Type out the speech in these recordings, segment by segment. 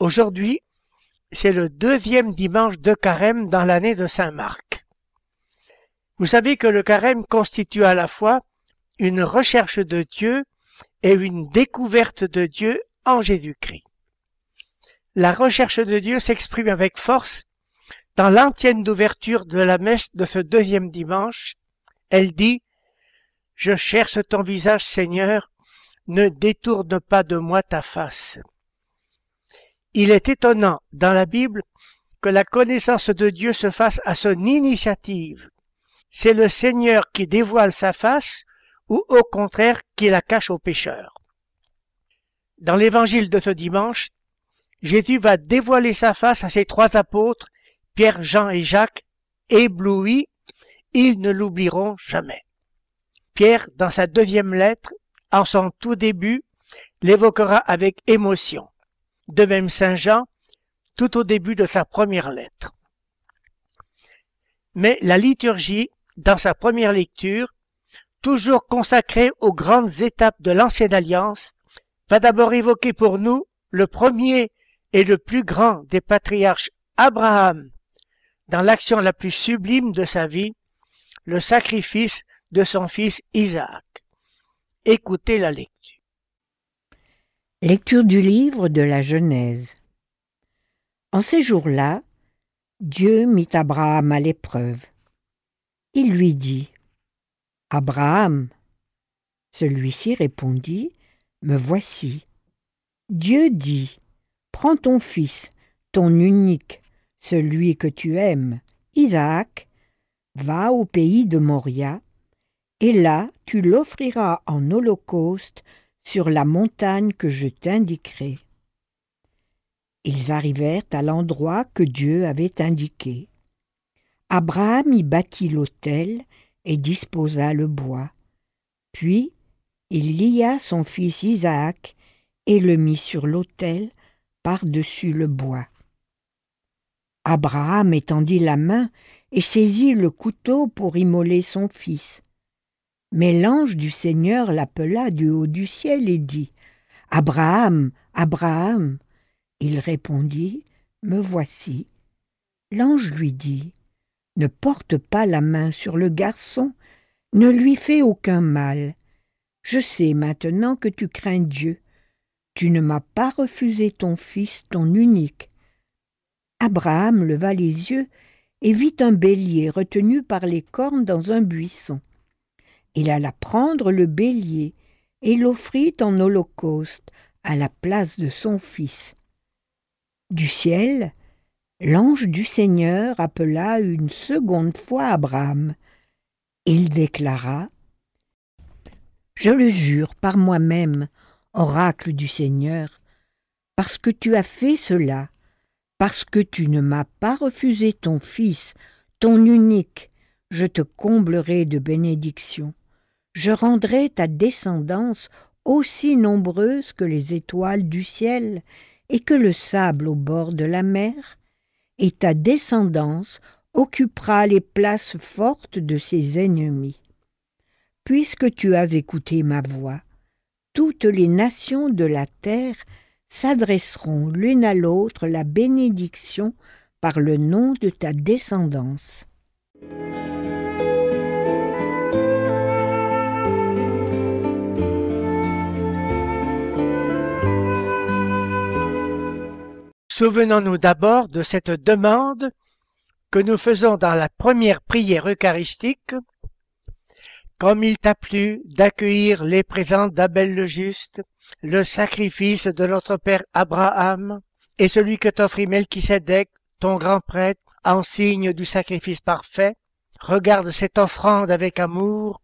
Aujourd'hui, c'est le deuxième dimanche de carême dans l'année de Saint Marc. Vous savez que le carême constitue à la fois une recherche de Dieu et une découverte de Dieu en Jésus-Christ. La recherche de Dieu s'exprime avec force dans l'antienne d'ouverture de la messe de ce deuxième dimanche. Elle dit je cherche ton visage, Seigneur, ne détourne pas de moi ta face. Il est étonnant dans la Bible que la connaissance de Dieu se fasse à son initiative. C'est le Seigneur qui dévoile sa face ou au contraire qui la cache aux pécheurs. Dans l'évangile de ce dimanche, Jésus va dévoiler sa face à ses trois apôtres, Pierre, Jean et Jacques, éblouis, ils ne l'oublieront jamais. Pierre, dans sa deuxième lettre, en son tout début, l'évoquera avec émotion. De même Saint Jean, tout au début de sa première lettre. Mais la liturgie, dans sa première lecture, toujours consacrée aux grandes étapes de l'ancienne alliance, va d'abord évoquer pour nous le premier et le plus grand des patriarches Abraham, dans l'action la plus sublime de sa vie, le sacrifice de son fils Isaac. Écoutez la lecture. Lecture du livre de la Genèse. En ces jours-là, Dieu mit Abraham à l'épreuve. Il lui dit Abraham. Celui-ci répondit Me voici. Dieu dit Prends ton fils, ton unique, celui que tu aimes, Isaac, va au pays de Moria et là tu l'offriras en holocauste sur la montagne que je t'indiquerai. Ils arrivèrent à l'endroit que Dieu avait indiqué. Abraham y bâtit l'autel et disposa le bois. Puis il lia son fils Isaac et le mit sur l'autel par-dessus le bois. Abraham étendit la main et saisit le couteau pour immoler son fils. Mais l'ange du Seigneur l'appela du haut du ciel et dit Abraham, Abraham. Il répondit Me voici. L'ange lui dit Ne porte pas la main sur le garçon, ne lui fais aucun mal. Je sais maintenant que tu crains Dieu. Tu ne m'as pas refusé ton fils, ton unique. Abraham leva les yeux et vit un bélier retenu par les cornes dans un buisson. Il alla prendre le bélier et l'offrit en holocauste à la place de son fils. Du ciel, l'ange du Seigneur appela une seconde fois Abraham. Il déclara Je le jure par moi-même, oracle du Seigneur, parce que tu as fait cela, parce que tu ne m'as pas refusé ton fils, ton unique, je te comblerai de bénédictions je rendrai ta descendance aussi nombreuse que les étoiles du ciel et que le sable au bord de la mer, et ta descendance occupera les places fortes de ses ennemis. Puisque tu as écouté ma voix, toutes les nations de la terre s'adresseront l'une à l'autre la bénédiction par le nom de ta descendance. Souvenons-nous d'abord de cette demande que nous faisons dans la première prière eucharistique. Comme il t'a plu d'accueillir les présents d'Abel le Juste, le sacrifice de notre Père Abraham, et celui que t'offrit Melchisédek, ton grand prêtre, en signe du sacrifice parfait, regarde cette offrande avec amour,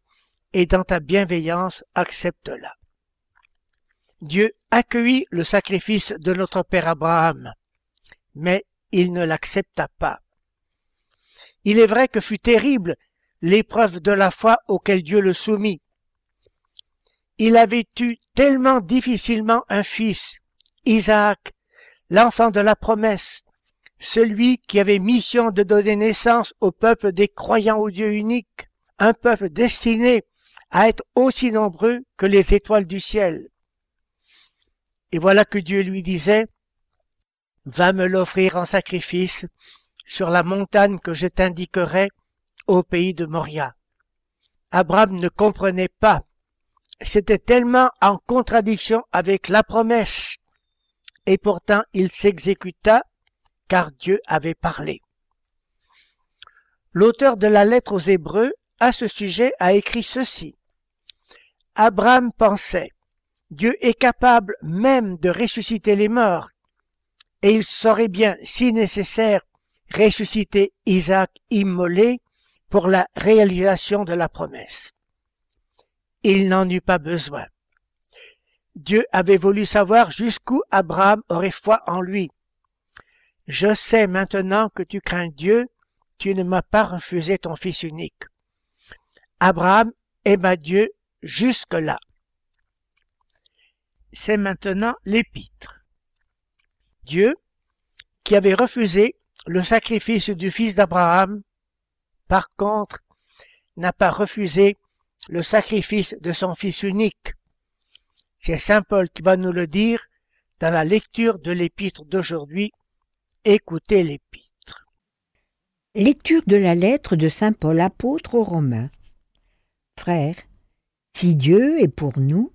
et dans ta bienveillance accepte-la. Dieu accueillit le sacrifice de notre père Abraham, mais il ne l'accepta pas. Il est vrai que fut terrible l'épreuve de la foi auquel Dieu le soumit. Il avait eu tellement difficilement un fils, Isaac, l'enfant de la promesse, celui qui avait mission de donner naissance au peuple des croyants au Dieu unique, un peuple destiné à être aussi nombreux que les étoiles du ciel. Et voilà que Dieu lui disait, Va me l'offrir en sacrifice sur la montagne que je t'indiquerai au pays de Moria. Abraham ne comprenait pas. C'était tellement en contradiction avec la promesse. Et pourtant il s'exécuta car Dieu avait parlé. L'auteur de la lettre aux Hébreux à ce sujet a écrit ceci. Abraham pensait, Dieu est capable même de ressusciter les morts, et il saurait bien, si nécessaire, ressusciter Isaac immolé pour la réalisation de la promesse. Il n'en eut pas besoin. Dieu avait voulu savoir jusqu'où Abraham aurait foi en lui. Je sais maintenant que tu crains Dieu, tu ne m'as pas refusé ton fils unique. Abraham aima Dieu jusque-là. C'est maintenant l'épître. Dieu, qui avait refusé le sacrifice du fils d'Abraham, par contre, n'a pas refusé le sacrifice de son fils unique. C'est Saint Paul qui va nous le dire dans la lecture de l'épître d'aujourd'hui. Écoutez l'épître. Lecture de la lettre de Saint Paul apôtre aux Romains. Frères, si Dieu est pour nous,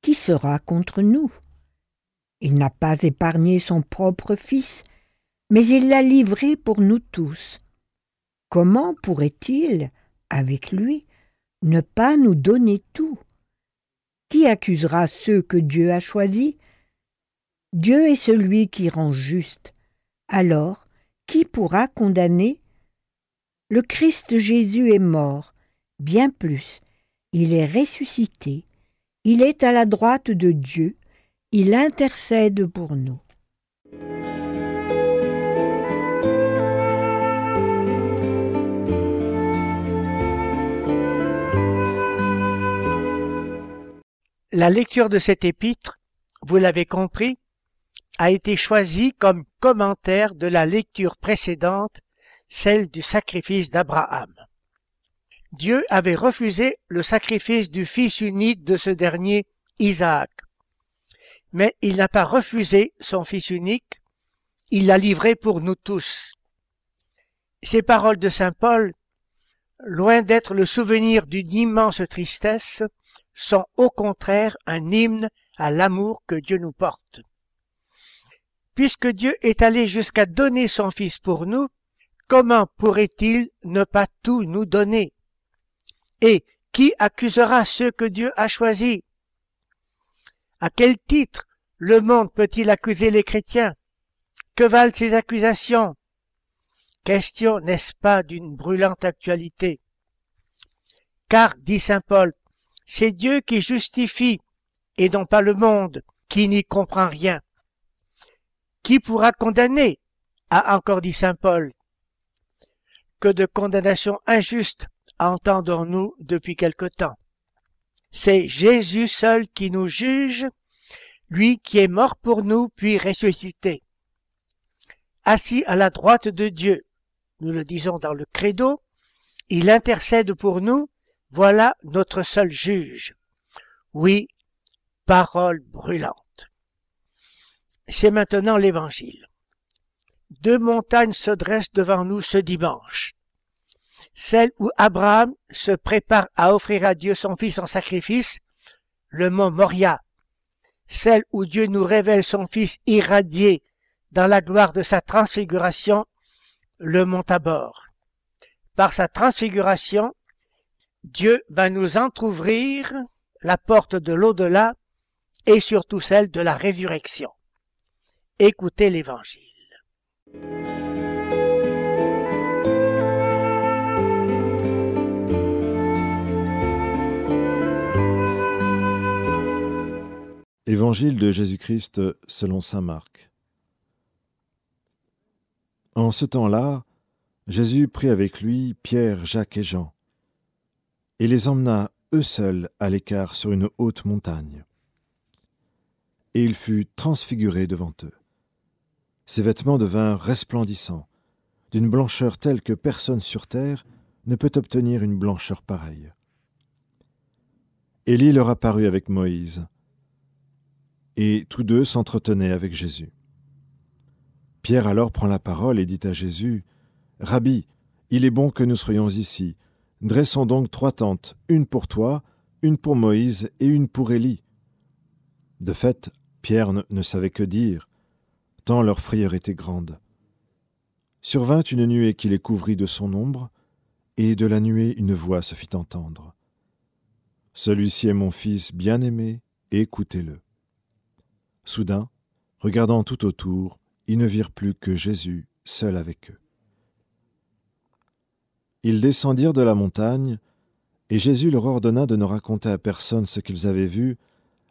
qui sera contre nous? Il n'a pas épargné son propre Fils, mais il l'a livré pour nous tous. Comment pourrait-il, avec lui, ne pas nous donner tout? Qui accusera ceux que Dieu a choisis? Dieu est celui qui rend juste. Alors, qui pourra condamner? Le Christ Jésus est mort, bien plus, il est ressuscité, il est à la droite de Dieu, il intercède pour nous. La lecture de cet épître, vous l'avez compris, a été choisie comme commentaire de la lecture précédente, celle du sacrifice d'Abraham. Dieu avait refusé le sacrifice du fils unique de ce dernier, Isaac. Mais il n'a pas refusé son fils unique, il l'a livré pour nous tous. Ces paroles de Saint Paul, loin d'être le souvenir d'une immense tristesse, sont au contraire un hymne à l'amour que Dieu nous porte. Puisque Dieu est allé jusqu'à donner son Fils pour nous, comment pourrait-il ne pas tout nous donner? Et qui accusera ceux que Dieu a choisis? À quel titre le monde peut-il accuser les chrétiens? Que valent ces accusations? Question, n'est-ce pas, d'une brûlante actualité? Car, dit Saint Paul, c'est Dieu qui justifie, et non pas le monde, qui n'y comprend rien. Qui pourra condamner? A encore dit Saint Paul. Que de condamnation injuste entendons-nous depuis quelque temps? C'est Jésus seul qui nous juge, lui qui est mort pour nous puis ressuscité. Assis à la droite de Dieu, nous le disons dans le credo, il intercède pour nous, voilà notre seul juge. Oui, parole brûlante. C'est maintenant l'évangile. Deux montagnes se dressent devant nous ce dimanche celle où Abraham se prépare à offrir à Dieu son fils en sacrifice, le mont Moria, celle où Dieu nous révèle son fils irradié dans la gloire de sa transfiguration, le mont Tabor. Par sa transfiguration, Dieu va nous entr'ouvrir la porte de l'au-delà et surtout celle de la résurrection. Écoutez l'Évangile. Évangile de Jésus-Christ selon Saint Marc. En ce temps-là, Jésus prit avec lui Pierre, Jacques et Jean, et les emmena eux seuls à l'écart sur une haute montagne. Et il fut transfiguré devant eux. Ses vêtements devinrent resplendissants, d'une blancheur telle que personne sur terre ne peut obtenir une blancheur pareille. Élie leur apparut avec Moïse et tous deux s'entretenaient avec Jésus. Pierre alors prend la parole et dit à Jésus, Rabbi, il est bon que nous soyons ici. Dressons donc trois tentes, une pour toi, une pour Moïse et une pour Élie. De fait, Pierre ne, savait que dire, tant leur frayeur était grande. Survint une nuée qui les couvrit de son ombre, et de la nuée une voix se fit entendre. Celui-ci est mon fils bien-aimé, écoutez-le. Soudain, regardant tout autour, ils ne virent plus que Jésus seul avec eux. Ils descendirent de la montagne, et Jésus leur ordonna de ne raconter à personne ce qu'ils avaient vu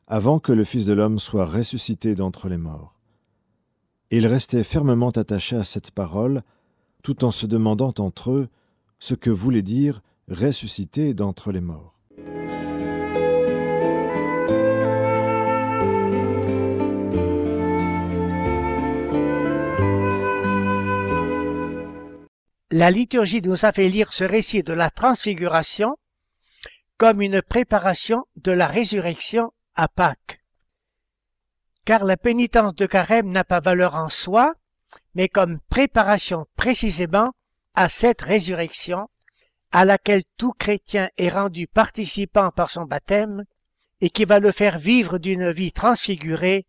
avant que le Fils de l'homme soit ressuscité d'entre les morts. Et ils restaient fermement attachés à cette parole, tout en se demandant entre eux ce que voulait dire ressuscité d'entre les morts. La liturgie nous a fait lire ce récit de la transfiguration comme une préparation de la résurrection à Pâques. Car la pénitence de carême n'a pas valeur en soi, mais comme préparation précisément à cette résurrection à laquelle tout chrétien est rendu participant par son baptême et qui va le faire vivre d'une vie transfigurée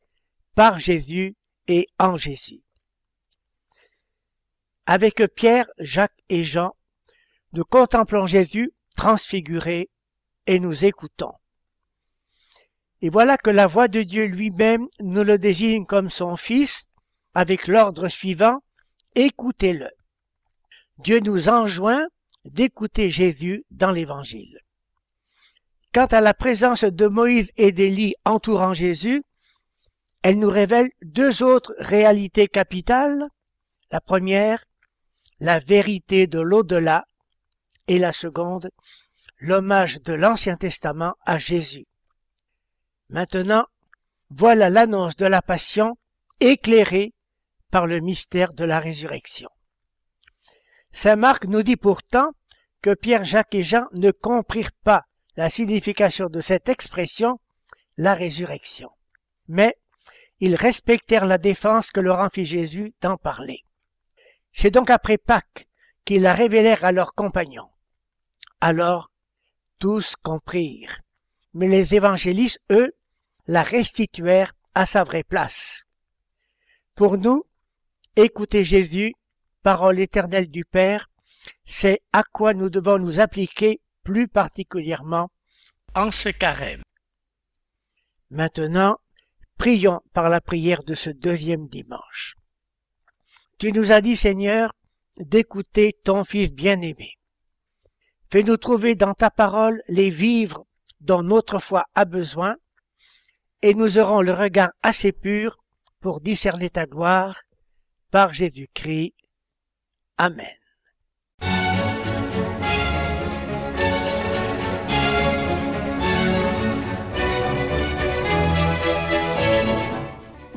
par Jésus et en Jésus. Avec Pierre, Jacques et Jean, nous contemplons Jésus transfiguré et nous écoutons. Et voilà que la voix de Dieu lui-même nous le désigne comme son Fils avec l'ordre suivant, écoutez-le. Dieu nous enjoint d'écouter Jésus dans l'Évangile. Quant à la présence de Moïse et d'Élie entourant Jésus, elle nous révèle deux autres réalités capitales. La première, la vérité de l'au-delà, et la seconde, l'hommage de l'Ancien Testament à Jésus. Maintenant, voilà l'annonce de la passion éclairée par le mystère de la résurrection. Saint Marc nous dit pourtant que Pierre, Jacques et Jean ne comprirent pas la signification de cette expression, la résurrection. Mais ils respectèrent la défense que leur en fit Jésus d'en parler. C'est donc après Pâques qu'ils la révélèrent à leurs compagnons. Alors, tous comprirent. Mais les évangélistes, eux, la restituèrent à sa vraie place. Pour nous, écouter Jésus, parole éternelle du Père, c'est à quoi nous devons nous appliquer plus particulièrement en ce carême. Maintenant, prions par la prière de ce deuxième dimanche. Tu nous as dit, Seigneur, d'écouter ton Fils bien-aimé. Fais-nous trouver dans ta parole les vivres dont notre foi a besoin, et nous aurons le regard assez pur pour discerner ta gloire par Jésus-Christ. Amen.